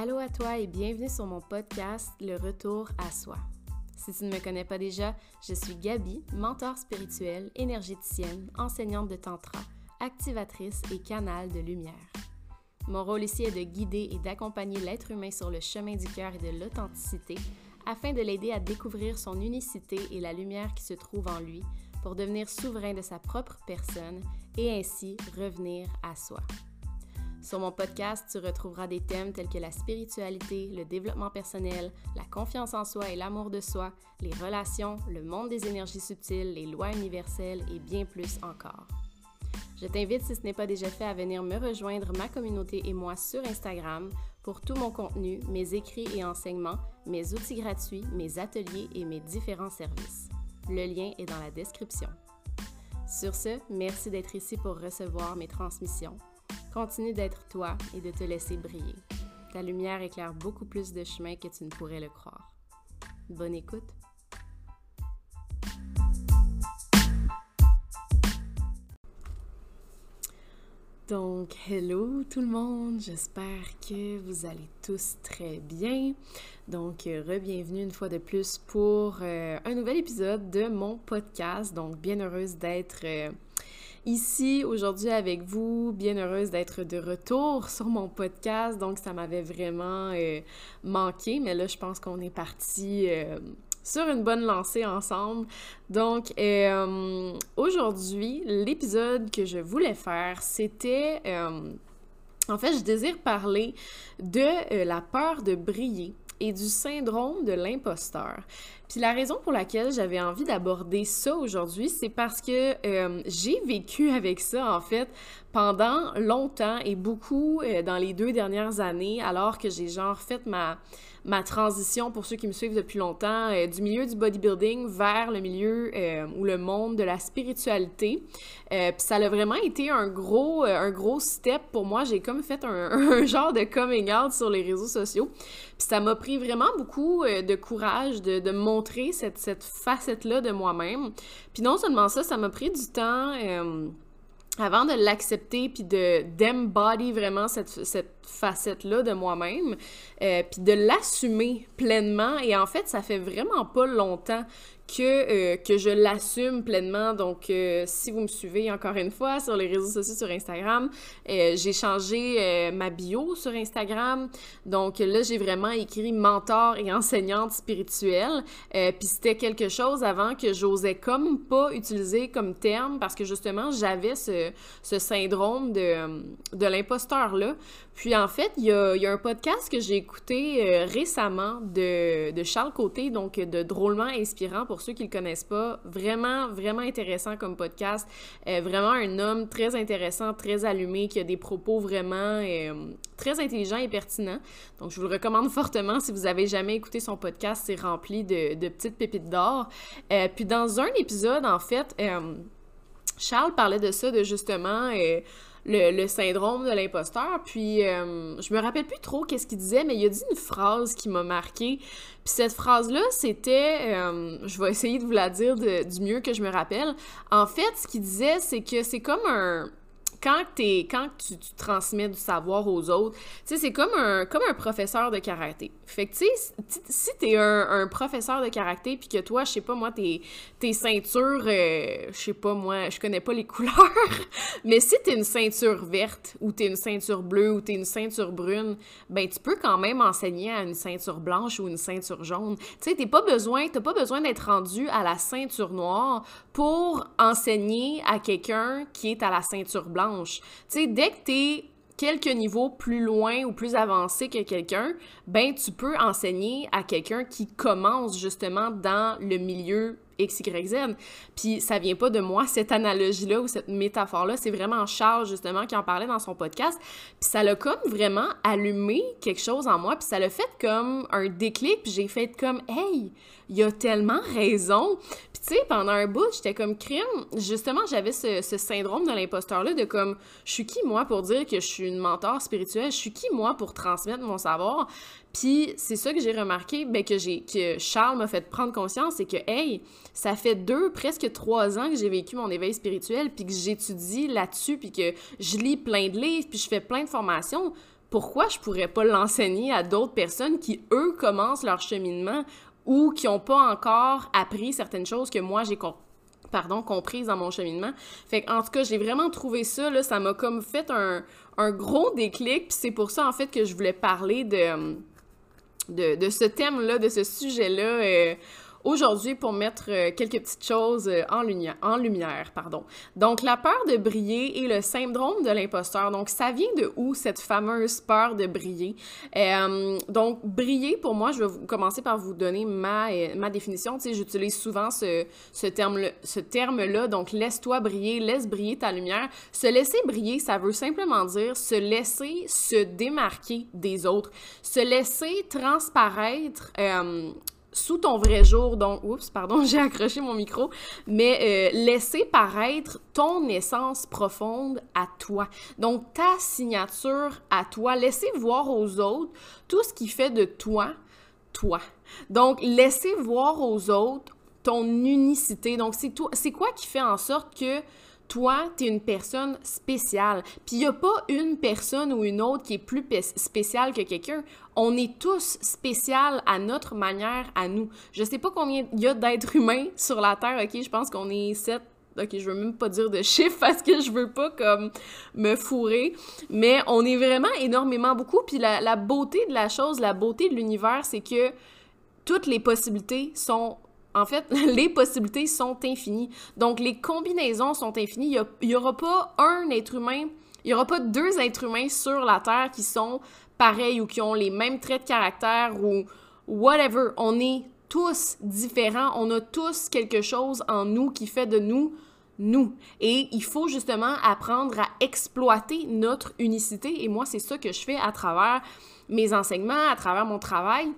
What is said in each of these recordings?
Allô à toi et bienvenue sur mon podcast Le Retour à soi. Si tu ne me connais pas déjà, je suis Gabi, mentor spirituel, énergéticienne, enseignante de tantra, activatrice et canal de lumière. Mon rôle ici est de guider et d'accompagner l'être humain sur le chemin du cœur et de l'authenticité afin de l'aider à découvrir son unicité et la lumière qui se trouve en lui pour devenir souverain de sa propre personne et ainsi revenir à soi. Sur mon podcast, tu retrouveras des thèmes tels que la spiritualité, le développement personnel, la confiance en soi et l'amour de soi, les relations, le monde des énergies subtiles, les lois universelles et bien plus encore. Je t'invite, si ce n'est pas déjà fait, à venir me rejoindre, ma communauté et moi sur Instagram pour tout mon contenu, mes écrits et enseignements, mes outils gratuits, mes ateliers et mes différents services. Le lien est dans la description. Sur ce, merci d'être ici pour recevoir mes transmissions. Continue d'être toi et de te laisser briller. Ta lumière éclaire beaucoup plus de chemin que tu ne pourrais le croire. Bonne écoute. Donc, hello tout le monde, j'espère que vous allez tous très bien. Donc, euh, re-bienvenue une fois de plus pour euh, un nouvel épisode de mon podcast. Donc, bien heureuse d'être euh, ici aujourd'hui avec vous, bien heureuse d'être de retour sur mon podcast. Donc, ça m'avait vraiment manqué, mais là, je pense qu'on est parti sur une bonne lancée ensemble. Donc, euh, aujourd'hui, l'épisode que je voulais faire, c'était... Euh, en fait, je désire parler de euh, la peur de briller et du syndrome de l'imposteur. Puis la raison pour laquelle j'avais envie d'aborder ça aujourd'hui, c'est parce que j'ai vécu avec ça, en fait, pendant longtemps et beaucoup dans les deux dernières années, alors que j'ai genre fait ma ma transition, pour ceux qui me suivent depuis longtemps, euh, du milieu du bodybuilding vers le milieu euh, ou le monde de la spiritualité. Euh, puis ça a vraiment été un gros, un gros step pour moi. J'ai comme fait un, genre de coming out sur les réseaux sociaux. Puis ça m'a pris vraiment beaucoup de courage de, de montrer cette, cette facette-là de moi-même. Puis non seulement ça, ça m'a pris du temps avant de l'accepter puis de d'embody vraiment cette, cette facette-là de moi-même, euh, puis de l'assumer pleinement. Et en fait, ça fait vraiment pas longtemps que, euh, que je l'assume pleinement. Donc, euh, si vous me suivez encore une fois sur les réseaux sociaux, sur Instagram, euh, j'ai changé ma bio sur Instagram. Donc là, j'ai vraiment écrit mentor et enseignante spirituelle. Puis c'était quelque chose avant que j'osais comme pas utiliser comme terme parce que justement, j'avais ce, ce syndrome de, de l'imposteur-là. Puis en fait, il y a, un podcast que j'ai écouté récemment de, Charles Côté, donc de Drôlement Inspirant pour ceux qui le connaissent pas. Vraiment, vraiment intéressant comme podcast. Euh, vraiment un homme très intéressant, très allumé, qui a des propos vraiment euh, très intelligents et pertinents. Donc, je vous le recommande fortement si vous avez jamais écouté son podcast. C'est rempli de, de, petites pépites d'or. Euh, puis dans un épisode, en fait, Charles parlait de ça, de justement le, syndrome de l'imposteur. Puis euh, je me rappelle plus trop qu'est-ce qu'il disait, mais il a dit une phrase qui m'a marqué. Puis cette phrase-là, c'était, euh, je vais essayer de vous la dire du mieux que je me rappelle. En fait, ce qu'il disait, c'est que c'est comme un quand, es, quand tu, transmets du savoir aux autres, c'est comme un, comme un professeur de karaté. Fait que, tu sais, si t'es un, un professeur de karaté, puis que toi, je sais pas, moi, tes, ceintures, euh, je sais pas, moi, je connais pas les couleurs, mais si t'es une ceinture verte, ou t'es une ceinture bleue, ou t'es une ceinture brune, ben, tu peux quand même enseigner à une ceinture blanche ou une ceinture jaune. Tu sais, t'as pas besoin, pas besoin d'être rendu à la ceinture noire pour enseigner à quelqu'un qui est à la ceinture blanche tu sais, dès que t'es quelques niveaux plus loin ou plus avancé que quelqu'un, ben tu peux enseigner à quelqu'un qui commence justement dans le milieu X, Y, Z. Puis ça vient pas de moi, cette analogie-là ou cette métaphore-là, c'est vraiment Charles, justement, qui en parlait dans son podcast. Puis ça l'a comme vraiment allumé quelque chose en moi, puis ça l'a fait comme un déclic, puis j'ai fait comme « Hey, il a tellement raison! » pendant un bout, j'étais comme crime. Justement, j'avais ce, syndrome de l'imposteur-là de comme, je suis qui moi pour dire que je suis une mentor spirituelle? Je suis qui moi pour transmettre mon savoir? Puis c'est ça que j'ai remarqué, ben, que j'ai que Charles m'a fait prendre conscience, c'est que hey, ça fait deux, presque trois ans que j'ai vécu mon éveil spirituel, puis que j'étudie là-dessus, puis que je lis plein de livres, puis je fais plein de formations pourquoi je pourrais pas l'enseigner à d'autres personnes qui, eux, commencent leur cheminement ou qui n'ont pas encore appris certaines choses que moi j'ai pardon, comprises dans mon cheminement. Fait en tout cas, j'ai vraiment trouvé ça, là, ça m'a comme fait un, gros déclic, puis c'est pour ça, en fait, que je voulais parler de, de, de ce thème-là, de ce sujet-là, euh, aujourd'hui pour mettre euh, quelques petites choses euh, en, lumière. Pardon. Donc, la peur de briller et le syndrome de l'imposteur. Donc, ça vient de où cette fameuse peur de briller? Euh, donc, briller, pour moi, je vais commencer par vous donner ma, ma définition. Tu sais, j'utilise souvent ce, ce terme-là. Ce terme -là, donc, laisse-toi briller, laisse briller ta lumière. Se laisser briller, ça veut simplement dire se laisser se démarquer des autres, se laisser transparaître sous ton vrai jour, donc, oups, pardon, j'ai accroché mon micro, mais euh, laisser paraître ton essence profonde à toi. Donc, ta signature à toi. Laisser voir aux autres tout ce qui fait de toi, toi. Donc, laisser voir aux autres ton unicité. Donc, c'est toi, c'est quoi qui fait en sorte que toi, tu es une personne spéciale. Puis il n'y a pas une personne ou une autre qui est plus spéciale que quelqu'un. On est tous spécial à notre manière, à nous. Je sais pas combien il y a d'êtres humains sur la Terre, ok? Je pense qu'on est sept. Ok, je veux même pas dire de chiffres parce que je veux pas comme me fourrer. Mais on est vraiment énormément beaucoup. Puis la, la beauté de la chose, la beauté de l'univers, c'est que toutes les possibilités sont en fait, les possibilités sont infinies. Donc, les combinaisons sont infinies. Il n'y aura pas un être humain, il n'y aura pas deux êtres humains sur la Terre qui sont pareils ou qui ont les mêmes traits de caractère ou whatever. On est tous différents. On a tous quelque chose en nous qui fait de nous nous. Et il faut justement apprendre à exploiter notre unicité. Et moi, c'est ça que je fais à travers mes enseignements, à travers mon travail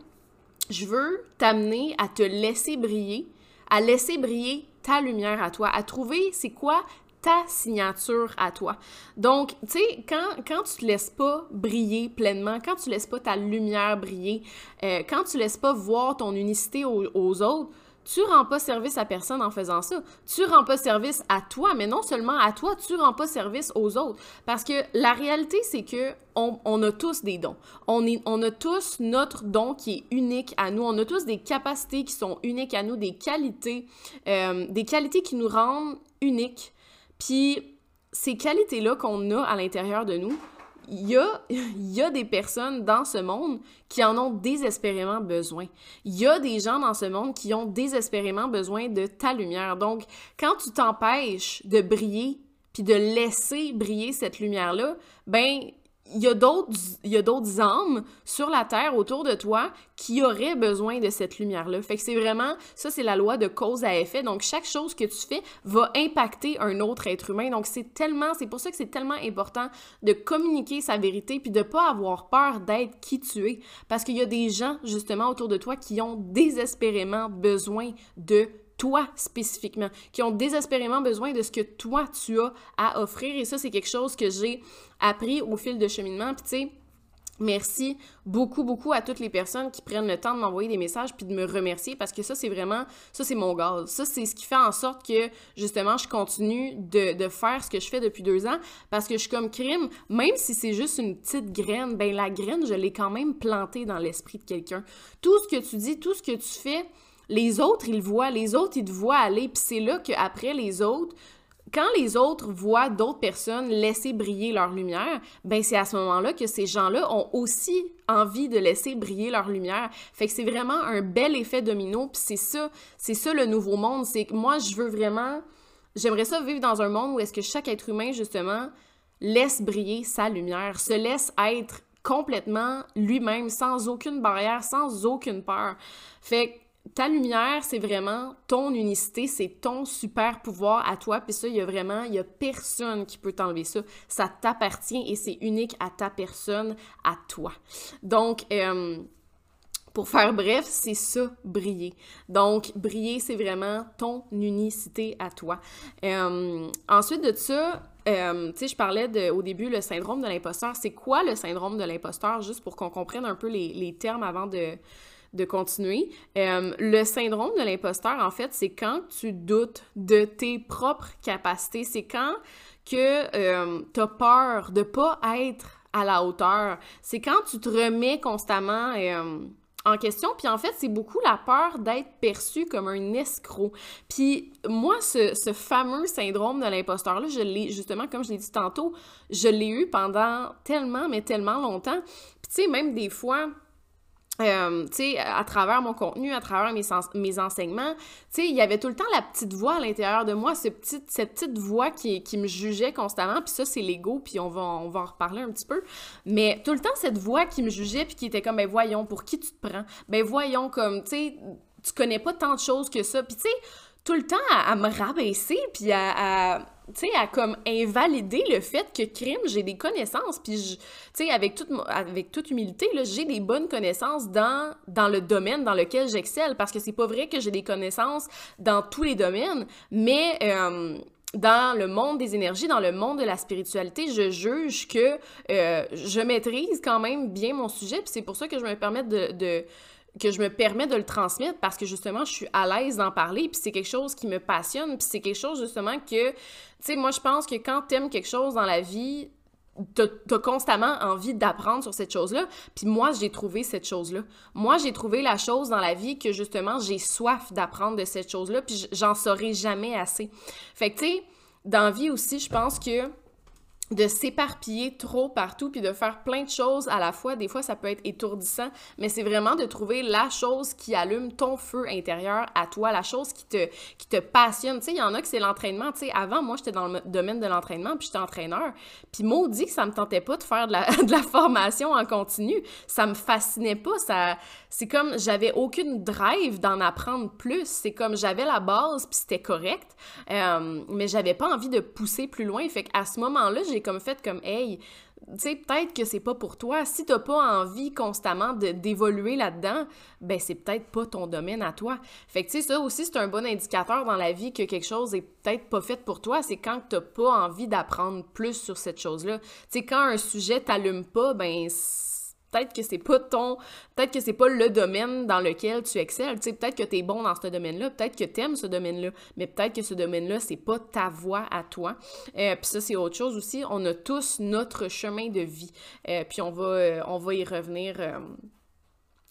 je veux t'amener à te laisser briller, à laisser briller ta lumière à toi, à trouver c'est quoi ta signature à toi. Donc, tu sais, quand, quand tu te laisses pas briller pleinement, quand tu laisses pas ta lumière briller, euh, quand tu laisses pas voir ton unicité aux autres, tu rends pas service à personne en faisant ça. Tu rends pas service à toi, mais non seulement à toi, tu rends pas service aux autres. Parce que la réalité, c'est que on, a tous des dons. On, a tous notre don qui est unique à nous. On a tous des capacités qui sont uniques à nous, des qualités, euh, des qualités qui nous rendent uniques. Puis ces qualités-là qu'on a à l'intérieur de nous, il y a, des personnes dans ce monde qui en ont désespérément besoin. Il y a des gens dans ce monde qui ont désespérément besoin de ta lumière. Donc, quand tu t'empêches de briller, puis de laisser briller cette lumière-là, ben, il y a d'autres âmes sur la terre autour de toi qui auraient besoin de cette lumière là. Fait que c'est vraiment ça c'est la loi de cause à effet. Donc chaque chose que tu fais va impacter un autre être humain. Donc c'est tellement c'est pour ça que c'est tellement important de communiquer sa vérité puis de pas avoir peur d'être qui tu es parce qu'il y a des gens justement autour de toi qui ont désespérément besoin de toi spécifiquement, qui ont désespérément besoin de ce que toi tu as à offrir. Et ça, c'est quelque chose que j'ai appris au fil de cheminement. Puis tu sais, Merci beaucoup, beaucoup à toutes les personnes qui prennent le temps de m'envoyer des messages puis de me remercier parce que ça, c'est vraiment, ça, c'est mon gaz. Ça, c'est ce qui fait en sorte que, justement, je continue de, de, faire ce que je fais depuis deux ans parce que je suis comme crime, même si c'est juste une petite graine, ben la graine, je l'ai quand même plantée dans l'esprit de quelqu'un. Tout ce que tu dis, tout ce que tu fais, les autres, ils voient, les autres, ils te voient aller, puis c'est là qu'après les autres, quand les autres voient d'autres personnes laisser briller leur lumière, ben c'est à ce moment-là que ces gens-là ont aussi envie de laisser briller leur lumière. Fait que c'est vraiment un bel effet domino, puis c'est ça, c'est ça le nouveau monde, c'est que moi je veux vraiment j'aimerais ça vivre dans un monde où est-ce que chaque être humain justement laisse briller sa lumière, se laisse être complètement lui-même sans aucune barrière, sans aucune peur. Fait que ta lumière, c'est vraiment ton unicité, c'est ton super pouvoir à toi. Puis ça, il y a vraiment, il y a personne qui peut t'enlever ça. Ça t'appartient et c'est unique à ta personne, à toi. Donc, euh, pour faire bref, c'est ça, briller. Donc, briller, c'est vraiment ton unicité à toi. Euh, ensuite de ça, euh, tu sais, je parlais au début le syndrome de l'imposteur. C'est quoi le syndrome de l'imposteur, juste pour qu'on comprenne un peu les termes avant de, de continuer. Euh, le syndrome de l'imposteur, en fait, c'est quand tu doutes de tes propres capacités. C'est quand euh, tu as peur de pas être à la hauteur. C'est quand tu te remets constamment euh, en question. Puis en fait, c'est beaucoup la peur d'être perçu comme un escroc. Puis moi, ce, ce fameux syndrome de l'imposteur-là, je l'ai, justement, comme je l'ai dit tantôt, je l'ai eu pendant tellement, mais tellement longtemps. Puis tu sais, même des fois euh, tu sais, à travers mon contenu, à travers mes, enseignements, tu sais, il y avait tout le temps la petite voix à l'intérieur de moi, cette petite voix qui, qui me jugeait constamment, puis ça, c'est l'ego, puis on va, on va en reparler un petit peu, mais tout le temps, cette voix qui me jugeait, puis qui était comme, ben voyons, pour qui tu te prends? Ben voyons, comme, tu sais, tu connais pas tant de choses que ça, puis tu sais, tout le temps à, me rabaisser, puis à comme invalider le fait que crime, j'ai des connaissances, puis tu avec toute, avec toute humilité, j'ai des bonnes connaissances dans, dans le domaine dans lequel j'excelle, parce que c'est pas vrai que j'ai des connaissances dans tous les domaines, mais... Euh, dans le monde des énergies, dans le monde de la spiritualité, je juge que euh, je maîtrise quand même bien mon sujet, puis c'est pour ça que je me permets de que je me permets de le transmettre parce que justement, je suis à l'aise d'en parler, puis c'est quelque chose qui me passionne, puis c'est quelque chose justement que, tu sais, moi je pense que quand t'aimes quelque chose dans la vie, t'as constamment envie d'apprendre sur cette chose-là. Puis moi, j'ai trouvé cette chose-là. Moi, j'ai trouvé la chose dans la vie que justement, j'ai soif d'apprendre de cette chose-là, puis j'en saurai jamais assez. Fait que, tu sais, dans vie aussi, je pense que de s'éparpiller trop partout puis de faire plein de choses à la fois, des fois ça peut être étourdissant, mais c'est vraiment de trouver la chose qui allume ton feu intérieur à toi, la chose qui te qui te passionne. Tu sais, il y en a que c'est l'entraînement, tu sais, avant moi j'étais dans le domaine de l'entraînement puis j'étais entraîneur, puis maudit que ça me tentait pas de faire de la, de la formation en continu, ça me fascinait pas, ça c'est comme j'avais aucune drive d'en apprendre plus, c'est comme j'avais la base puis c'était correct, euh, mais j'avais pas envie de pousser plus loin, fait qu'à ce moment-là, j'ai comme fait comme hey, tu sais, peut-être que c'est pas pour toi. Si t'as pas envie constamment d'évoluer là-dedans, ben c'est peut-être pas ton domaine à toi. Fait que tu sais, ça aussi, c'est un bon indicateur dans la vie que quelque chose est peut-être pas fait pour toi. C'est quand t'as pas envie d'apprendre plus sur cette chose-là. Tu sais, quand un sujet t'allume pas, ben peut-être que c'est pas ton peut-être que c'est pas le domaine dans lequel tu excelles. Tu sais peut-être que tu es bon dans ce domaine-là peut-être que tu aimes ce domaine-là mais peut-être que ce domaine-là c'est pas ta voie à toi. Euh, puis ça c'est autre chose aussi. On a tous notre chemin de vie. Euh, puis on va euh, on va y revenir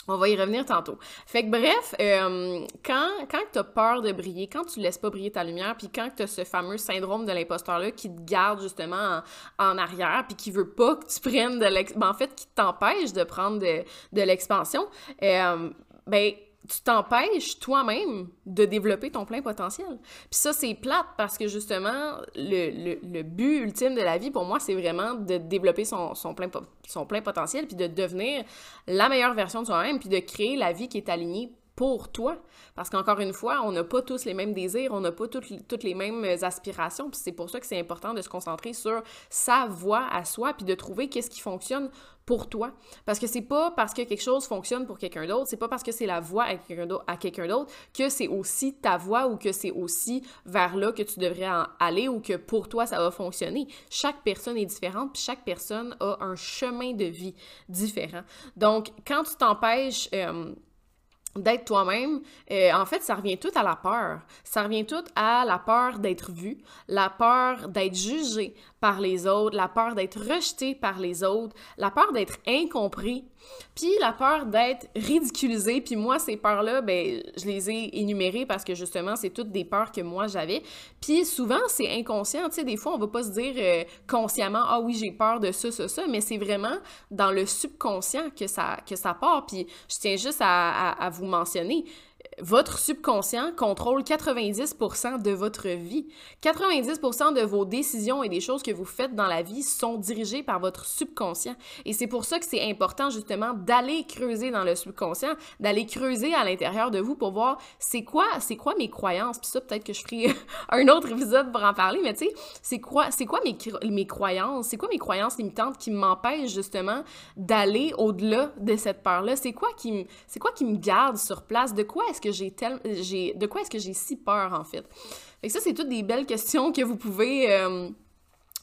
on va y revenir tantôt. Fait que bref, euh, quand, quand tu as peur de briller, quand tu laisses pas briller ta lumière, puis quand tu as ce fameux syndrome de l'imposteur-là qui te garde justement en, arrière, puis qui veut pas que tu prennes de l'expansion, ben, en fait, qui t'empêche de prendre de, de l'expansion, euh, ben tu t'empêches toi-même de développer ton plein potentiel. Puis ça, c'est plate parce que justement, le, le, but ultime de la vie, pour moi, c'est vraiment de développer son, son, plein, son plein potentiel, puis de devenir la meilleure version de soi-même, puis de créer la vie qui est alignée pour toi. Parce qu'encore une fois, on n'a pas tous les mêmes désirs, on n'a pas toutes, les mêmes aspirations, c'est pour ça que c'est important de se concentrer sur sa voie à soi, puis de trouver qu'est-ce qui fonctionne pour toi. Parce que c'est pas parce que quelque chose fonctionne pour quelqu'un d'autre, c'est pas parce que c'est la voix à quelqu'un d'autre que c'est aussi ta voix ou que c'est aussi vers là que tu devrais aller ou que pour toi ça va fonctionner. Chaque personne est différente, puis chaque personne a un chemin de vie différent. Donc, quand tu t'empêches euh, d'être toi-même, euh, en fait, ça revient tout à la peur. Ça revient tout à la peur d'être vu, la peur d'être jugé par les autres, la peur d'être rejeté par les autres, la peur d'être incompris, puis la peur d'être ridiculisé. Puis moi, ces peurs-là, ben, je les ai énumérées parce que justement, c'est toutes des peurs que moi j'avais. Puis souvent, c'est inconscient. Tu sais, des fois, on va pas se dire euh, consciemment, ah oui, j'ai peur de ça, ça, ça, mais c'est vraiment dans le subconscient que ça, que ça part. Puis je tiens juste à, à vous mentionner votre subconscient contrôle 90% de votre vie. 90% de vos décisions et des choses que vous faites dans la vie sont dirigées par votre subconscient. Et c'est pour ça que c'est important justement d'aller creuser dans le subconscient, d'aller creuser à l'intérieur de vous pour voir c'est quoi, c'est quoi mes croyances. Puis ça, peut-être que je ferai un autre épisode pour en parler, mais tu sais, c'est quoi, c'est quoi mes, mes croyances, c'est quoi mes croyances limitantes qui m'empêchent justement d'aller au-delà de cette peur-là? C'est quoi qui c'est quoi qui me garde sur place? De quoi est-ce que j'ai tellement de quoi est-ce que j'ai si peur en fait? Fait ça c'est toutes des belles questions que vous pouvez euh,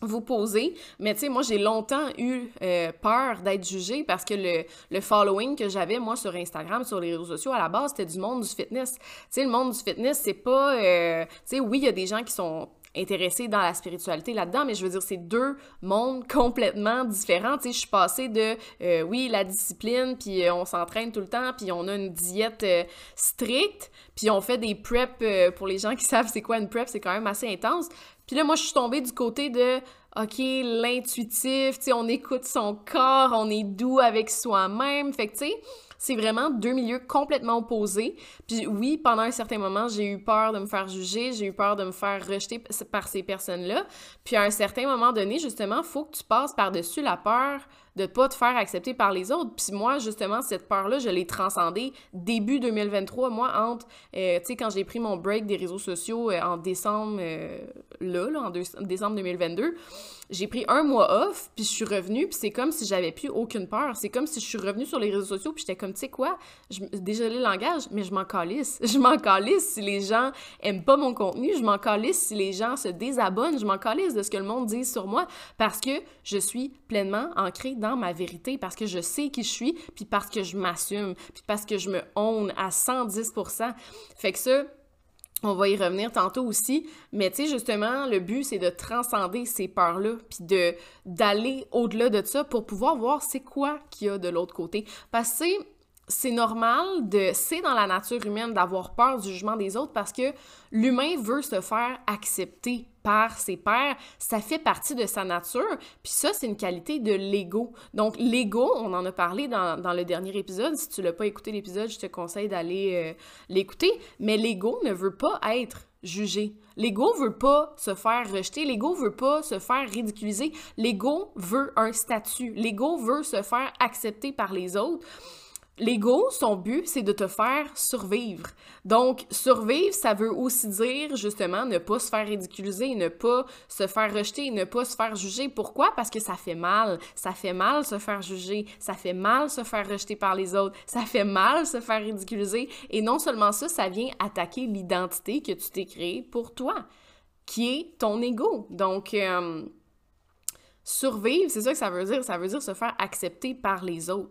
vous poser. Mais tu sais, moi, j'ai longtemps eu euh, peur d'être jugée parce que le, le following que j'avais, moi, sur Instagram, sur les réseaux sociaux, à la base, c'était du monde du fitness. Tu sais, le monde du fitness, c'est pas... Euh, tu sais, oui, il y a des gens qui sont intéressée dans la spiritualité là-dedans, mais je veux dire, c'est deux mondes complètement différents. Tu sais, je suis passée de, euh, oui, la discipline, puis euh, on s'entraîne tout le temps, puis on a une diète euh, stricte, puis on fait des preps, pour les gens qui savent c'est quoi une prep, c'est quand même assez intense. Puis là, moi, je suis tombée du côté de, OK, l'intuitif, tu sais, on écoute son corps, on est doux avec soi-même. Fait que, tu sais, c'est vraiment deux milieux complètement opposés. Puis oui, pendant un certain moment, j'ai eu peur de me faire juger, j'ai eu peur de me faire rejeter par ces personnes-là. Puis à un certain moment donné, justement, faut que tu passes par-dessus la peur de pas te faire accepter par les autres. Puis moi, justement, cette peur-là, je l'ai transcendée début 2023. Moi, entre, euh, tu sais, quand j'ai pris mon break des réseaux sociaux euh, en décembre, euh, là, là, en décembre 2022, j'ai pris un mois off, puis je suis revenue, puis c'est comme si j'avais plus aucune peur. C'est comme si je suis revenue sur les réseaux sociaux, puis j'étais comme, tu sais quoi, je, désolé le langage, mais je m'en calisse. Je m'en calisse si les gens aiment pas mon contenu, je m'en calisse si les gens se désabonnent, je m'en calisse de ce que le monde dit sur moi, parce que je suis pleinement ancrée dans ma vérité, parce que je sais qui je suis, puis parce que je m'assume, puis parce que je me own à 110%. Fait que ça, on va y revenir tantôt aussi, mais tu sais, justement, le but, c'est de transcender ces peurs-là, puis de, d'aller au-delà de ça pour pouvoir voir c'est quoi qu'il y a de l'autre côté. Parce que c'est normal de, c'est dans la nature humaine d'avoir peur du jugement des autres parce que l'humain veut se faire accepter par ses pairs, ça fait partie de sa nature, puis ça, c'est une qualité de l'ego. Donc, l'ego, on en a parlé dans, dans, le dernier épisode, si tu l'as pas écouté l'épisode, je te conseille d'aller euh, l'écouter, mais l'ego ne veut pas être jugé. L'ego veut pas se faire rejeter, l'ego veut pas se faire ridiculiser, l'ego veut un statut, l'ego veut se faire accepter par les autres. L'ego, son but, c'est de te faire survivre. Donc, survivre, ça veut aussi dire, justement, ne pas se faire ridiculiser, ne pas se faire rejeter, ne pas se faire juger. Pourquoi? Parce que ça fait mal. Ça fait mal se faire juger. Ça fait mal se faire rejeter par les autres. Ça fait mal se faire ridiculiser. Et non seulement ça, ça vient attaquer l'identité que tu t'es créée pour toi, qui est ton ego. Donc, euh, survivre, c'est ça que ça veut dire. Ça veut dire se faire accepter par les autres.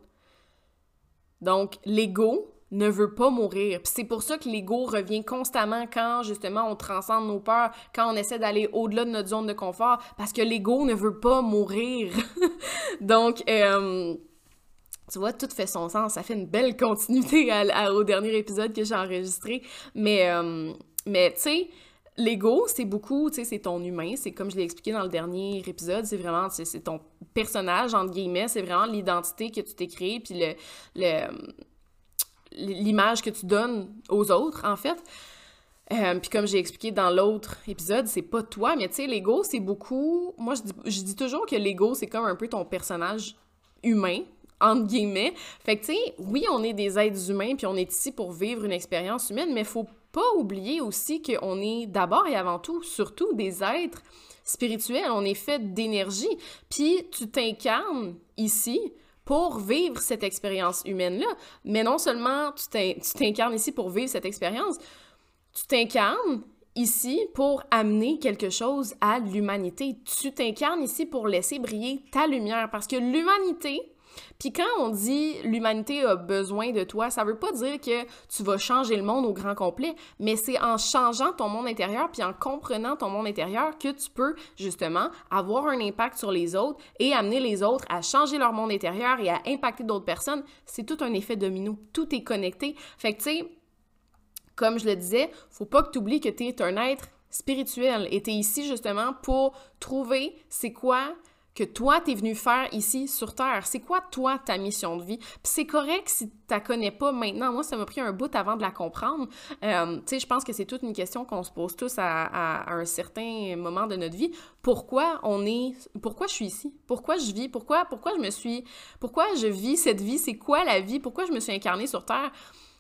Donc, l'ego ne veut pas mourir. c'est pour ça que l'ego revient constamment quand, justement, on transcende nos peurs, quand on essaie d'aller au-delà de notre zone de confort, parce que l'ego ne veut pas mourir. Donc, euh, tu vois, tout fait son sens. Ça fait une belle continuité au dernier épisode que j'ai enregistré. Mais, euh, mais tu sais, L'ego, c'est beaucoup, tu sais, c'est ton humain. C'est comme je l'ai expliqué dans le dernier épisode, c'est vraiment, c'est ton personnage, entre guillemets. C'est vraiment l'identité que tu t'es créée, puis le, l'image que tu donnes aux autres, en fait. Euh, puis comme j'ai expliqué dans l'autre épisode, c'est pas toi, mais tu sais, l'ego, c'est beaucoup... Moi, je dis, toujours que l'ego, c'est comme un peu ton personnage humain, entre guillemets. Fait que, tu sais, oui, on est des êtres humains, puis on est ici pour vivre une expérience humaine, mais faut pas oublier aussi qu'on est d'abord et avant tout, surtout des êtres spirituels. On est fait d'énergie. Puis tu t'incarnes ici pour vivre cette expérience humaine-là. Mais non seulement tu t'incarnes ici pour vivre cette expérience, tu t'incarnes ici pour amener quelque chose à l'humanité. Tu t'incarnes ici pour laisser briller ta lumière parce que l'humanité, puis quand on dit l'humanité a besoin de toi, ça veut pas dire que tu vas changer le monde au grand complet, mais c'est en changeant ton monde intérieur puis en comprenant ton monde intérieur que tu peux justement avoir un impact sur les autres et amener les autres à changer leur monde intérieur et à impacter d'autres personnes. C'est tout un effet domino. Tout est connecté. Fait que tu sais, comme je le disais, faut pas que tu oublies que tu es un être spirituel et tu es ici justement pour trouver c'est quoi que toi, tu es venu faire ici sur Terre. C'est quoi, toi, ta mission de vie? Puis c'est correct si la connais pas maintenant. Moi, ça m'a pris un bout avant de la comprendre. Euh, tu sais, je pense que c'est toute une question qu'on se pose tous à, un certain moment de notre vie. Pourquoi on est... Pourquoi je suis ici? Pourquoi je vis? Pourquoi, pourquoi je me suis... Pourquoi je vis cette vie? C'est quoi la vie? Pourquoi je me suis incarnée sur Terre?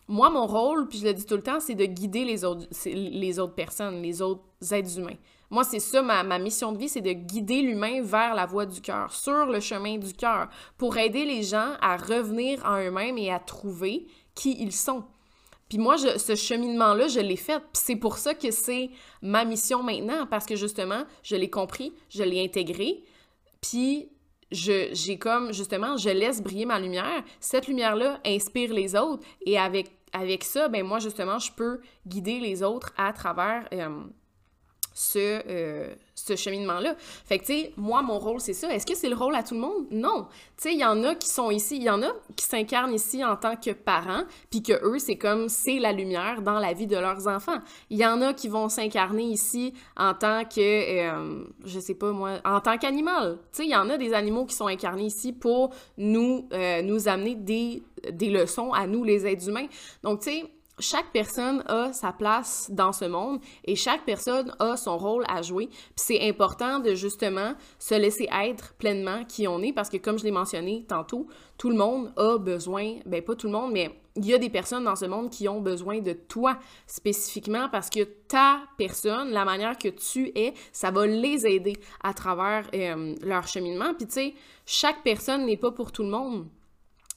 Moi, mon rôle, puis je le dis tout le temps, c'est de guider les autres, les autres personnes, les autres êtres humains. Moi, c'est ça, ma, mission de vie, c'est de guider l'humain vers la voie du cœur, sur le chemin du cœur, pour aider les gens à revenir en eux-mêmes et à trouver qui ils sont. Puis moi, ce cheminement-là, je l'ai fait. C'est pour ça que c'est ma mission maintenant, parce que justement, je l'ai compris, je l'ai intégré, puis j'ai comme, justement, je laisse briller ma lumière. Cette lumière-là inspire les autres, et avec, avec ça, ben moi, justement, je peux guider les autres à travers... Euh, ce, euh, ce cheminement-là. Fait que, tu sais, moi, mon rôle, c'est ça. Est-ce que c'est le rôle à tout le monde? Non. Tu sais, il y en a qui sont ici, il y en a qui s'incarnent ici en tant que parents, puis que eux, c'est comme, c'est la lumière dans la vie de leurs enfants. Il y en a qui vont s'incarner ici en tant que, euh, je sais pas moi, en tant qu'animal. Tu sais, il y en a des animaux qui sont incarnés ici pour nous, euh, nous amener des, des leçons à nous, les êtres humains. Donc, tu sais, chaque personne a sa place dans ce monde et chaque personne a son rôle à jouer. Puis c'est important de justement se laisser être pleinement qui on est parce que comme je l'ai mentionné tantôt, tout le monde a besoin, ben pas tout le monde, mais il y a des personnes dans ce monde qui ont besoin de toi spécifiquement parce que ta personne, la manière que tu es, ça va les aider à travers euh, leur cheminement. Puis tu sais, chaque personne n'est pas pour tout le monde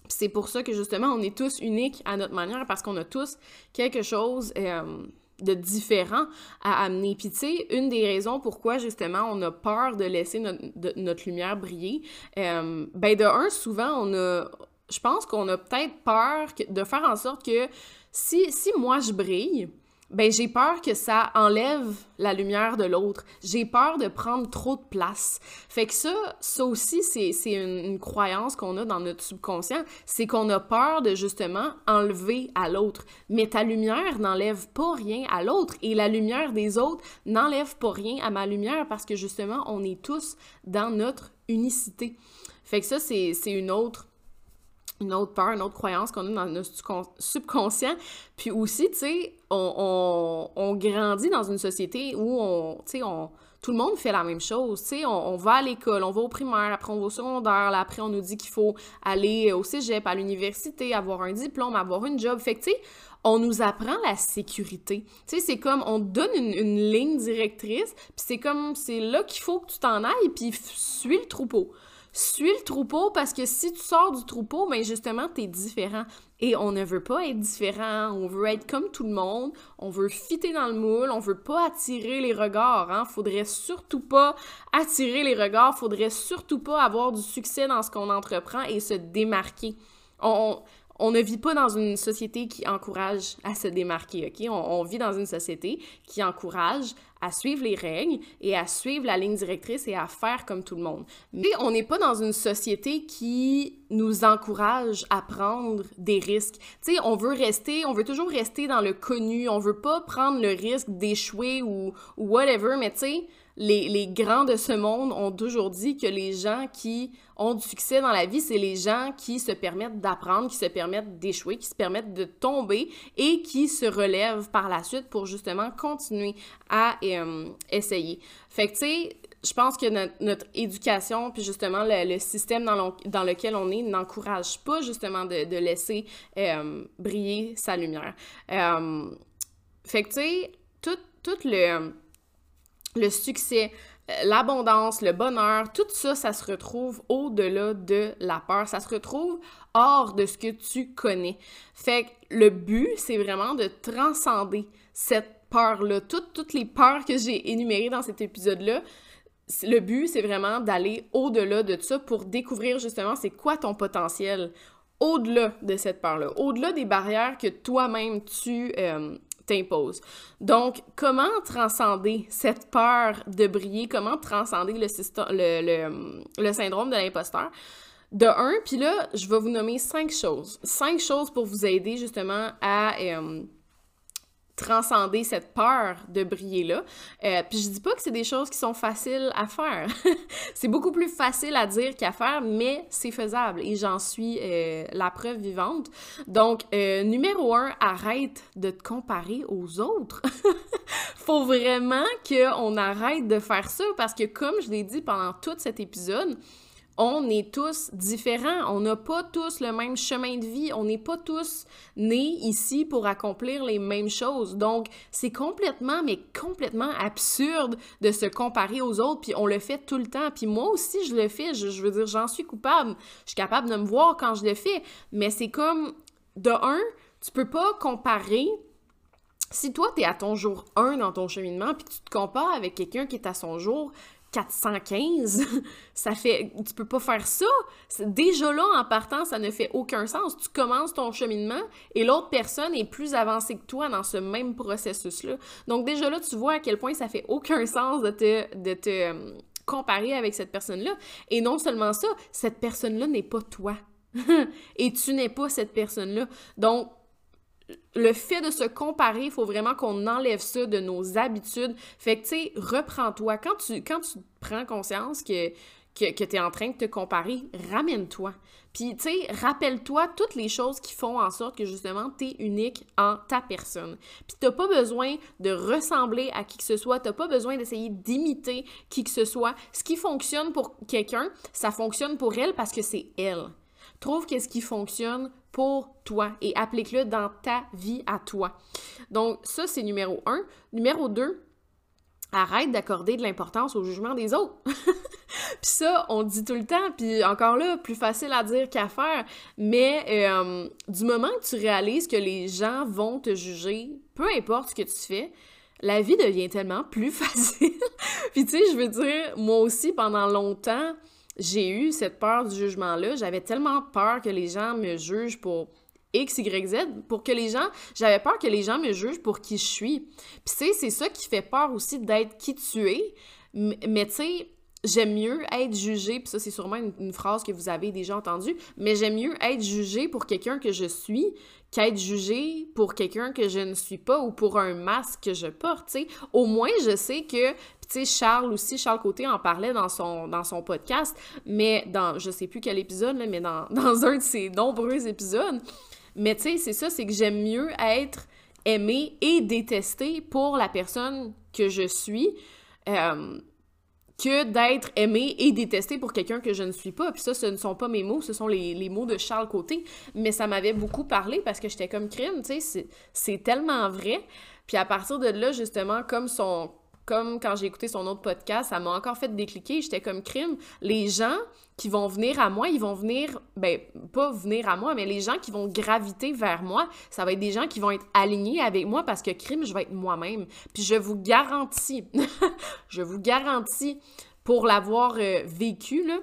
c'est pour ça que justement, on est tous uniques à notre manière parce qu'on a tous quelque chose euh, de différent à amener. Puis tu sais, une des raisons pourquoi justement on a peur de laisser notre, lumière briller, euh, ben de un, souvent on a, je pense qu'on a peut-être peur de faire en sorte que si, si moi je brille, ben j'ai peur que ça enlève la lumière de l'autre. J'ai peur de prendre trop de place. Fait que ça, ça aussi, c'est, une, une, croyance qu'on a dans notre subconscient. C'est qu'on a peur de justement enlever à l'autre. Mais ta lumière n'enlève pas rien à l'autre et la lumière des autres n'enlève pas rien à ma lumière parce que justement, on est tous dans notre unicité. Fait que ça, c'est, c'est une autre une autre peur, une autre croyance qu'on a dans notre subconscient. Puis aussi, tu sais, on, grandit dans une société où on, on, tout le monde fait la même chose. Tu sais, on, va à l'école, on va au primaire, après on va au secondaire, après on nous dit qu'il faut aller au cégep, à l'université, avoir un diplôme, avoir une job. Fait que, tu sais, on nous apprend la sécurité. Tu sais, c'est comme, on donne une, une ligne directrice, puis c'est comme, c'est là qu'il faut que tu t'en ailles, puis suis le troupeau suis le troupeau parce que si tu sors du troupeau, ben justement, t'es différent. Et on ne veut pas être différent, on veut être comme tout le monde, on veut fitter dans le moule, on veut pas attirer les regards, hein. Faudrait surtout pas attirer les regards, faudrait surtout pas avoir du succès dans ce qu'on entreprend et se démarquer. On, on ne vit pas dans une société qui encourage à se démarquer, OK? On, vit dans une société qui encourage à suivre les règles et à suivre la ligne directrice et à faire comme tout le monde. Mais on n'est pas dans une société qui nous encourage à prendre des risques. Tu sais, on veut rester, on veut toujours rester dans le connu, on veut pas prendre le risque d'échouer ou, ou whatever, mais tu sais, les, grands de ce monde ont toujours dit que les gens qui ont du succès dans la vie, c'est les gens qui se permettent d'apprendre, qui se permettent d'échouer, qui se permettent de tomber et qui se relèvent par la suite pour justement continuer à euh, essayer. Fait que, tu sais, je pense que notre, éducation, puis justement le, système dans, lequel on est, n'encourage pas justement de, laisser euh, briller sa lumière. Euh, fait que, tu sais, tout le le succès, euh, l'abondance, le bonheur, tout ça, ça se retrouve au-delà de la peur. Ça se retrouve hors de ce que tu connais. Fait que le but, c'est vraiment de transcender cette peur-là. Toutes, les peurs que j'ai énumérées dans cet épisode-là, le but, c'est vraiment d'aller au-delà de ça pour découvrir justement c'est quoi ton potentiel au-delà de cette peur-là, au-delà des barrières que toi-même tu, euh, t'impose. Donc, comment transcender cette peur de briller? Comment transcender le, syndrome de l'imposteur? De un, puis là, je vais vous nommer cinq choses. Cinq choses pour vous aider justement à... Euh, transcender cette peur de briller-là. Euh, puis je dis pas que c'est des choses qui sont faciles à faire. c'est beaucoup plus facile à dire qu'à faire, mais c'est faisable et j'en suis euh, la preuve vivante. Donc, euh, numéro un, arrête de te comparer aux autres. Faut vraiment qu'on arrête de faire ça parce que comme je l'ai dit pendant tout cet épisode, on est tous différents. On n'a pas tous le même chemin de vie. On n'est pas tous nés ici pour accomplir les mêmes choses. Donc, c'est complètement, mais complètement absurde de se comparer aux autres. Puis on le fait tout le temps. Puis moi aussi, je le fais. Je, veux dire, j'en suis coupable. Je suis capable de me voir quand je le fais. Mais c'est comme, de un, tu peux pas comparer si toi, tu es à ton jour 1 dans ton cheminement, puis tu te compares avec quelqu'un qui est à son jour 415, ça fait, tu peux pas faire ça. Déjà là, en partant, ça ne fait aucun sens. Tu commences ton cheminement et l'autre personne est plus avancée que toi dans ce même processus-là. Donc déjà là, tu vois à quel point ça fait aucun sens de te, euh, comparer avec cette personne-là. Et non seulement ça, cette personne-là n'est pas toi. et tu n'es pas cette personne-là. Donc, le fait de se comparer, il faut vraiment qu'on enlève ça de nos habitudes. Fait que, tu sais, reprends-toi. Quand tu, tu prends conscience que, tu es en train de te comparer, ramène-toi. Puis, tu sais, rappelle-toi toutes les choses qui font en sorte que, justement, tu es unique en ta personne. Puis, t'as pas besoin de ressembler à qui que ce soit. T'as pas besoin d'essayer d'imiter qui que ce soit. Ce qui fonctionne pour quelqu'un, ça fonctionne pour elle parce que c'est elle. Trouve qu'est-ce qui fonctionne pour toi et applique-le dans ta vie à toi. Donc, ça, c'est numéro un. Numéro deux, arrête d'accorder de l'importance au jugement des autres. puis ça, on dit tout le temps, puis encore là, plus facile à dire qu'à faire, mais euh, du moment que tu réalises que les gens vont te juger, peu importe ce que tu fais, la vie devient tellement plus facile. puis tu sais, je veux dire, moi aussi, pendant longtemps, j'ai eu cette peur du jugement-là. J'avais tellement peur que les gens me jugent pour X, Y, Z, pour que les gens... J'avais peur que les gens me jugent pour qui je suis. Puis c'est ça qui fait peur aussi d'être qui tu es. Mais tu sais, j'aime mieux être jugé, puis ça c'est sûrement une, phrase que vous avez déjà entendue, mais j'aime mieux être jugé pour quelqu'un que je suis qu'être jugé pour quelqu'un que je ne suis pas ou pour un masque que je porte, tu sais. Au moins, je sais que tu sais, Charles aussi, Charles Côté en parlait dans son, dans son podcast, mais dans, je sais plus quel épisode, là, mais dans, dans un de ses nombreux épisodes. Mais tu sais, c'est ça, c'est que j'aime mieux être aimé et détesté pour la personne que je suis. Euh, que d'être aimé et détesté pour quelqu'un que je ne suis pas. Puis ça, ce ne sont pas mes mots, ce sont les, les mots de Charles Côté. Mais ça m'avait beaucoup parlé parce que j'étais comme crime, tu sais, c'est tellement vrai. Puis à partir de là, justement, comme son, comme quand j'ai écouté son autre podcast, ça m'a encore fait décliquer. J'étais comme crime. Les gens qui vont venir à moi, ils vont venir, ben, pas venir à moi, mais les gens qui vont graviter vers moi, ça va être des gens qui vont être alignés avec moi parce que crime, je vais être moi-même. Puis je vous garantis, je vous garantis, pour l'avoir euh, vécu, là,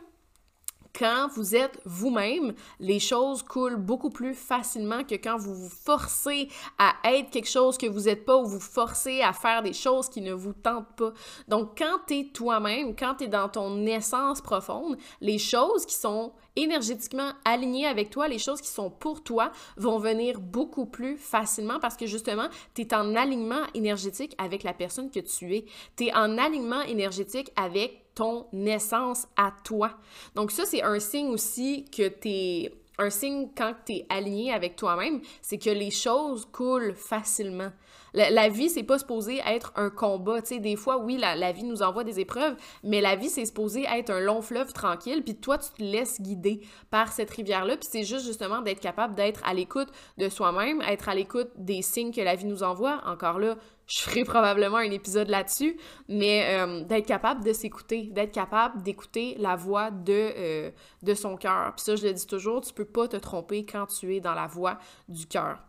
quand vous êtes vous-même, les choses coulent beaucoup plus facilement que quand vous vous forcez à être quelque chose que vous n'êtes pas ou vous forcez à faire des choses qui ne vous tentent pas. Donc, quand tu es toi-même, quand tu es dans ton essence profonde, les choses qui sont énergétiquement alignées avec toi, les choses qui sont pour toi vont venir beaucoup plus facilement parce que justement, tu es en alignement énergétique avec la personne que tu es. Tu es en alignement énergétique avec ton essence à toi. Donc ça, c'est un signe aussi que tu es... Un signe quand tu es aligné avec toi-même, c'est que les choses coulent facilement. La, vie, c'est pas supposé être un combat. Tu sais, des fois, oui, la, la, vie nous envoie des épreuves, mais la vie, c'est supposé être un long fleuve tranquille, puis toi, tu te laisses guider par cette rivière-là, puis c'est juste justement d'être capable d'être à l'écoute de soi-même, être à l'écoute des signes que la vie nous envoie. Encore là, je ferai probablement un épisode là-dessus, mais euh, d'être capable de s'écouter, d'être capable d'écouter la voix de, euh, de son cœur. Puis ça, je le dis toujours, tu peux pas te tromper quand tu es dans la voix du cœur.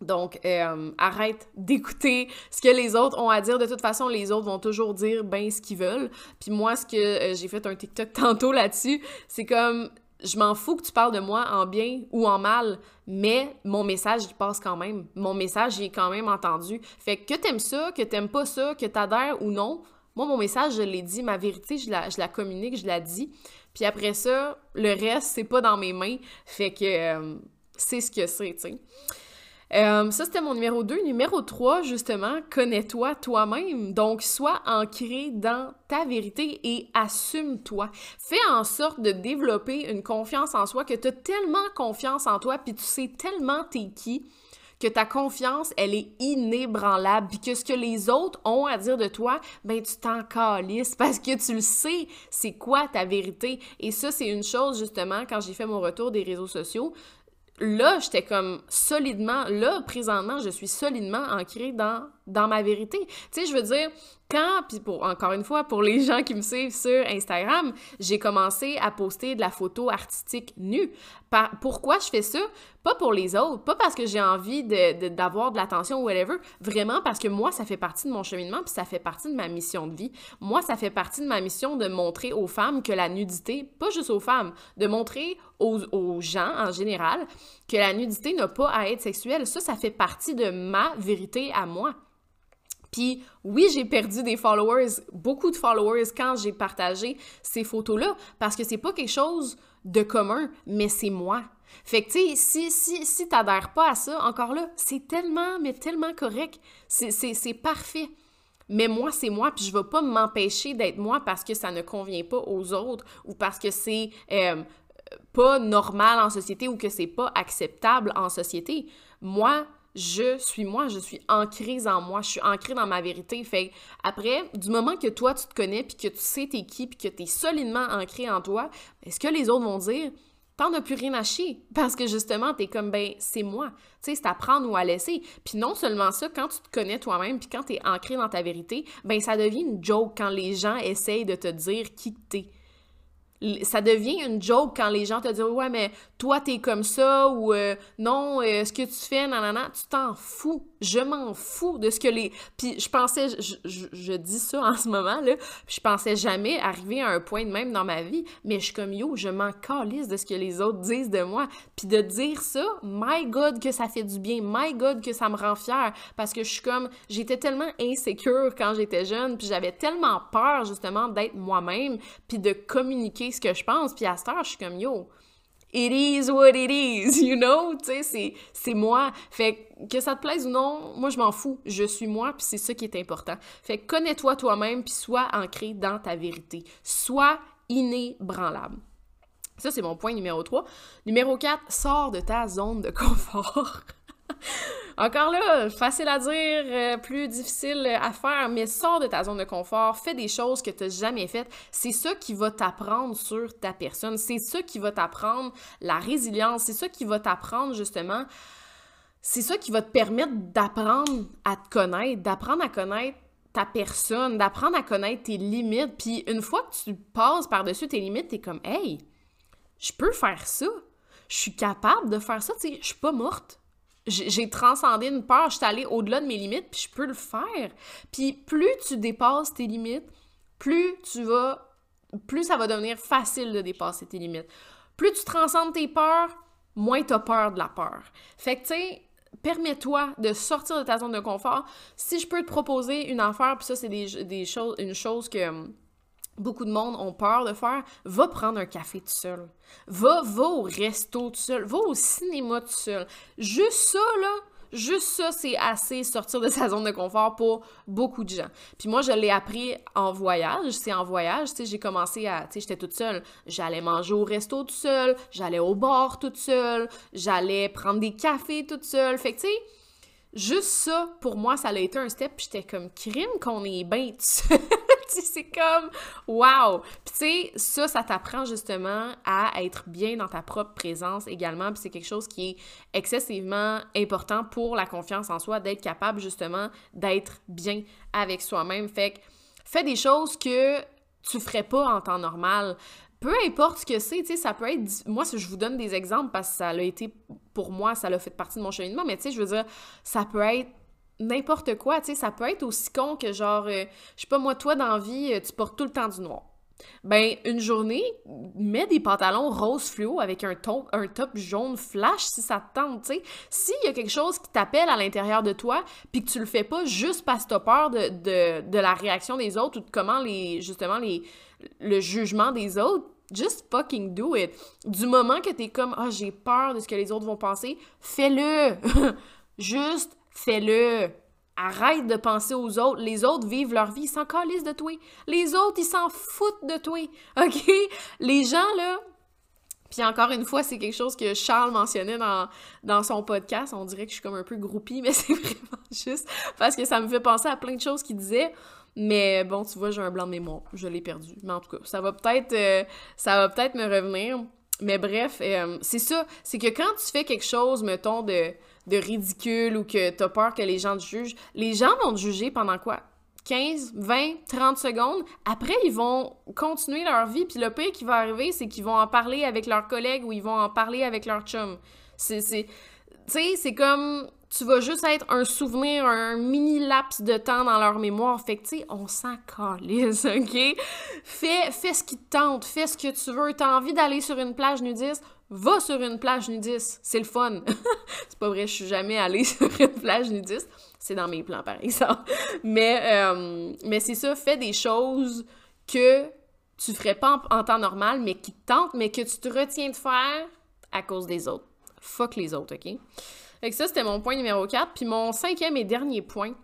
Donc, euh, arrête d'écouter ce que les autres ont à dire. De toute façon, les autres vont toujours dire ben ce qu'ils veulent. Puis moi, ce que j'ai fait un TikTok tantôt là-dessus, c'est comme je m'en fous que tu parles de moi en bien ou en mal, mais mon message, il passe quand même. Mon message, il est quand même entendu. Fait que t'aimes ça, que t'aimes pas ça, que t'adhères ou non, moi, mon message, je l'ai dit, ma vérité, je la, je la communique, je la dis. Puis après ça, le reste, c'est pas dans mes mains. Fait que euh, c'est ce que c'est, tu sais. Euh, ça, c'était mon numéro 2. Numéro 3, justement, connais-toi toi-même. Donc, sois ancré dans ta vérité et assume-toi. Fais en sorte de développer une confiance en soi, que tu as tellement confiance en toi, puis tu sais tellement t'es qui, que ta confiance, elle est inébranlable, puis que ce que les autres ont à dire de toi, ben tu t'en calisses parce que tu le sais, c'est quoi ta vérité. Et ça, c'est une chose, justement, quand j'ai fait mon retour des réseaux sociaux, là, j'étais comme solidement, là, présentement, je suis solidement ancrée dans dans ma vérité. Tu sais, je veux dire, quand, puis pour, encore une fois, pour les gens qui me suivent sur Instagram, j'ai commencé à poster de la photo artistique nue. pourquoi je fais ça? Pas pour les autres, pas parce que j'ai envie d'avoir de, de l'attention ou whatever, vraiment parce que moi, ça fait partie de mon cheminement, puis ça fait partie de ma mission de vie. Moi, ça fait partie de ma mission de montrer aux femmes que la nudité, pas juste aux femmes, de montrer aux, aux gens en général que la nudité n'a pas à être sexuelle. Ça, ça fait partie de ma vérité à moi. Puis oui, j'ai perdu des followers, beaucoup de followers quand j'ai partagé ces photos-là, parce que c'est pas quelque chose de commun, mais c'est moi. Fait que, tu sais, si, si, si t'adhères pas à ça, encore là, c'est tellement, mais tellement correct. C'est parfait. Mais moi, c'est moi, puis je vais pas m'empêcher d'être moi parce que ça ne convient pas aux autres ou parce que c'est euh, pas normal en société ou que c'est pas acceptable en société. Moi, je suis moi, je suis ancrée en moi, je suis ancrée dans ma vérité. Fait après, du moment que toi, tu te connais, puis que tu sais t'es qui, puis que t'es solidement ancré en toi, est-ce que les autres vont dire, t'en as plus rien à chier? Parce que justement, t'es comme, ben, c'est moi. Tu sais, c'est à prendre ou à laisser. Puis non seulement ça, quand tu te connais toi-même, puis quand t'es ancré dans ta vérité, ben, ça devient une joke quand les gens essayent de te dire qui t'es ça devient une joke quand les gens te disent ouais mais toi t'es comme ça ou euh, non euh, ce que tu fais nanana. Tu t'en fous. Je m'en fous de ce que les puis je pensais je, je, dis ça en ce moment là je pensais jamais arriver à un point de même dans ma vie mais je suis comme yo je m'en calisse de ce que les autres disent de moi. Puis de dire ça my god que ça fait du bien. My god que ça me rend fière. Parce que je suis comme j'étais tellement insécure quand j'étais jeune puis j'avais tellement peur justement d'être moi-même puis de communiquer ce que je pense. Puis à cette heure, je suis comme, yo, it is what it is, you know? Tu sais, c'est moi. Fait que ça te plaise ou non, moi, je m'en fous. Je suis moi, puis c'est ça qui est important. Fait que connais-toi toi-même, puis sois ancré dans ta vérité. Sois inébranlable. Ça, c'est mon point numéro 3. Numéro 4, sors de ta zone de confort. Encore là, facile à dire, euh, plus difficile à faire, mais sors de ta zone de confort, fais des choses que tu n'as jamais faites. C'est ça qui va t'apprendre sur ta personne. C'est ça qui va t'apprendre la résilience. C'est ça qui va t'apprendre justement. C'est ça qui va te permettre d'apprendre à te connaître, d'apprendre à connaître ta personne, d'apprendre à connaître tes limites. Puis une fois que tu passes par-dessus tes limites, tu es comme, hey, je peux faire ça. Je suis capable de faire ça. Tu je suis pas morte j'ai transcendé une peur, je suis allée au-delà de mes limites, puis je peux le faire. Puis plus tu dépasses tes limites, plus tu vas, plus ça va devenir facile de dépasser tes limites. Plus tu transcendes tes peurs, moins tu as peur de la peur. Fait que, tu sais, permets-toi de sortir de ta zone de confort. Si je peux te proposer une affaire, puis ça, c'est des, des choses, une chose que beaucoup de monde ont peur de faire, va prendre un café tout seul. Va, va au resto tout seul. Va au cinéma tout seul. Juste ça, là, juste ça, c'est assez sortir de sa zone de confort pour beaucoup de gens. Puis moi, je l'ai appris en voyage. C'est en voyage, tu sais, j'ai commencé à, tu sais, j'étais toute seule. J'allais manger au resto tout seul, j'allais au bar toute seule, j'allais prendre des cafés toute seule. Fait que, tu sais, juste ça, pour moi, ça a été un step. Puis j'étais comme, crime qu'on est bien c'est comme wow. Puis tu sais, ça, ça t'apprend justement à être bien dans ta propre présence également. Puis c'est quelque chose qui est excessivement important pour la confiance en soi, d'être capable justement d'être bien avec soi-même. Fait que fais des choses que tu ferais pas en temps normal. Peu importe ce que c'est, tu sais, ça peut être... Moi, je vous donne des exemples parce que ça a été, pour moi, ça a fait partie de mon cheminement, mais tu sais, je veux dire, ça peut être n'importe quoi, tu sais, ça peut être aussi con que genre, euh, je sais pas, moi, toi, dans la vie, euh, tu portes tout le temps du noir. Ben, une journée, mets des pantalons rose fluo avec un, top, un top jaune flash si ça te tente, tu sais. S'il y a quelque chose qui t'appelle à l'intérieur de toi, puis que tu le fais pas juste parce que t'as peur de, de, de, la réaction des autres ou de comment les, justement, les, le jugement des autres, Just fucking do it. Du moment que t'es comme, ah, oh, j'ai peur de ce que les autres vont penser, fais-le. Juste Fais-le. Arrête de penser aux autres. Les autres vivent leur vie, ils s'en calissent de toi. Les autres, ils s'en foutent de toi. OK? Les gens, là, puis encore une fois, c'est quelque chose que Charles mentionnait dans, dans son podcast. On dirait que je suis comme un peu groupie, mais c'est vraiment juste parce que ça me fait penser à plein de choses qu'il disait. Mais bon, tu vois, j'ai un blanc de mémoire. Je l'ai perdu. Mais en tout cas, ça va peut-être euh, ça va peut-être me revenir. Mais bref, euh, c'est ça. C'est que quand tu fais quelque chose, mettons, de de ridicule ou que t'as peur que les gens te jugent, les gens vont te juger pendant quoi? 15, 20, 30 secondes. Après, ils vont continuer leur vie. Puis le pire qui va arriver, c'est qu'ils vont en parler avec leurs collègues ou ils vont en parler avec leur chum. C'est, tu sais, c'est comme tu vas juste être un souvenir, un mini laps de temps dans leur mémoire. Fait que, tu sais, on s'en calisse, OK? Fais, fais ce qui te tente, fais ce que tu veux. T'as envie d'aller sur une plage nudiste? Va sur une plage nudiste. C'est le fun. c'est pas vrai, je suis jamais allée sur une plage nudiste. C'est dans mes plans, par exemple. Mais, euh, mais c'est ça, fais des choses que tu ferais pas en, en temps normal, mais qui te tentent, mais que tu te retiens de faire à cause des autres. Fuck les autres, OK? Fait ça, c'était mon point numéro 4. Puis mon cinquième et dernier point,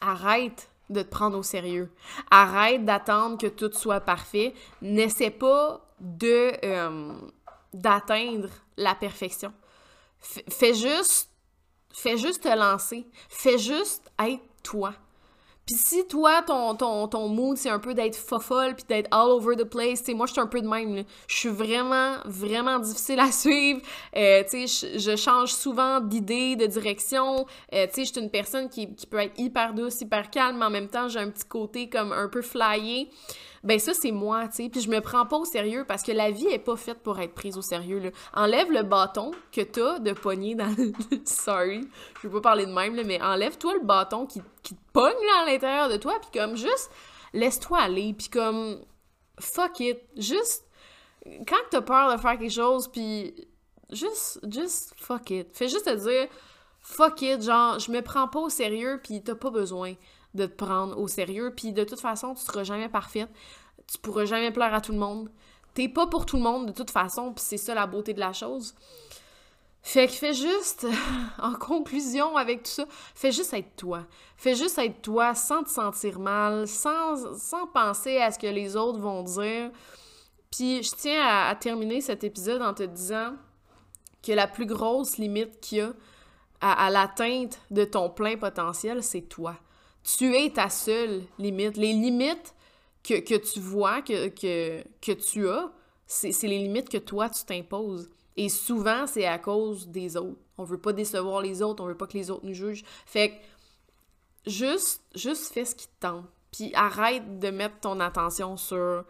arrête de te prendre au sérieux. Arrête d'attendre que tout soit parfait. N'essaie pas de euh, d'atteindre la perfection. fais juste fais juste te lancer. Fais juste être toi. Puis si toi, ton, ton, ton mood, c'est un peu d'être fofolle puis d'être all over the place, tu sais, moi, je suis un peu de même, Je suis vraiment, vraiment difficile à suivre. Euh, tu sais, je, change souvent d'idée, de direction. Euh, tu sais, je suis une personne qui, qui peut être hyper douce, hyper calme, mais en même temps, j'ai un petit côté comme un peu flyé ben ça, c'est moi, tu sais. Puis je me prends pas au sérieux parce que la vie est pas faite pour être prise au sérieux. Enlève le bâton que t'as de poignée dans... Sorry, je veux pas parler de même, là, mais enlève-toi le bâton qui, qui te pogne, là, à l'intérieur de toi, puis comme, juste, laisse-toi aller, puis comme, fuck it, juste... Quand t'as peur de faire quelque chose, puis juste, juste fuck it. Fais juste te dire, fuck it, genre, je me prends pas au sérieux, puis t'as pas besoin de te prendre au sérieux. Puis de toute façon, tu seras jamais parfaite. Tu pourras jamais plaire à tout le monde. T'es pas pour tout le monde de toute façon, puis c'est ça la beauté de la chose. Fait que fais juste, en conclusion avec tout ça, fais juste être toi. Fais juste être toi sans te sentir mal, sans, sans penser à ce que les autres vont dire. Puis je tiens à, terminer cet épisode en te disant que la plus grosse limite qu'il y a à l'atteinte de ton plein potentiel, c'est toi tu es ta seule limite. Les limites que, tu vois, que, que, tu as, c'est les limites que toi, tu t'imposes. Et souvent, c'est à cause des autres. On veut pas décevoir les autres, on veut pas que les autres nous jugent. Fait que, juste, juste fais ce qui te tente. Puis arrête de mettre ton attention sur,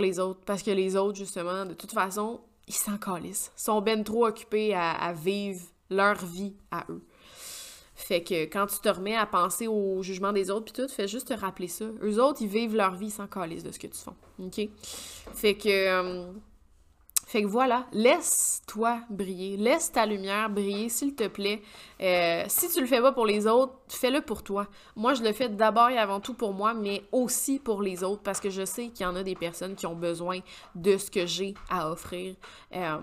les autres. Parce que les autres, justement, de toute façon, ils s'en calissent. Ils sont ben trop occupés à vivre leur vie à eux. Fait que quand tu te remets à penser au jugement des autres puis tout, fais juste te rappeler ça. Eux autres, ils vivent leur vie sans calice de ce que tu fais. OK? Fait que... Euh, fait que voilà, laisse-toi briller, laisse ta lumière briller, s'il te plaît. Euh, si tu le fais pas pour les autres, fais-le pour toi. Moi, je le fais d'abord et avant tout pour moi, mais aussi pour les autres, parce que je sais qu'il y en a des personnes qui ont besoin de ce que j'ai à offrir. Euh,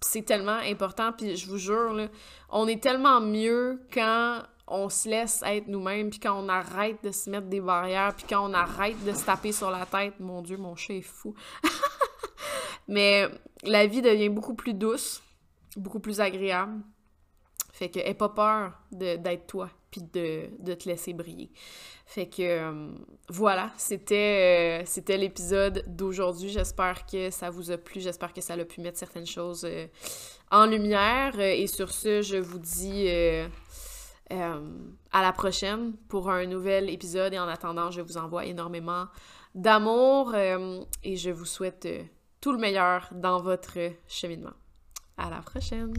c'est tellement important, puis je vous jure, là, on est tellement mieux quand on se laisse être nous-mêmes, puis quand on arrête de se mettre des barrières, puis quand on arrête de se taper sur la tête. Mon Dieu, mon chat est fou. Mais la vie devient beaucoup plus douce, beaucoup plus agréable. Fait que aie pas peur d'être toi, puis de, te laisser briller. Fait que euh, voilà, c'était euh, c'était l'épisode d'aujourd'hui. J'espère que ça vous a plu, j'espère que ça a pu mettre certaines choses euh, en lumière. et sur ce, je vous dis à la prochaine pour un nouvel épisode. Et en attendant, je vous envoie énormément d'amour et je vous souhaite tout le meilleur dans votre cheminement. À la prochaine!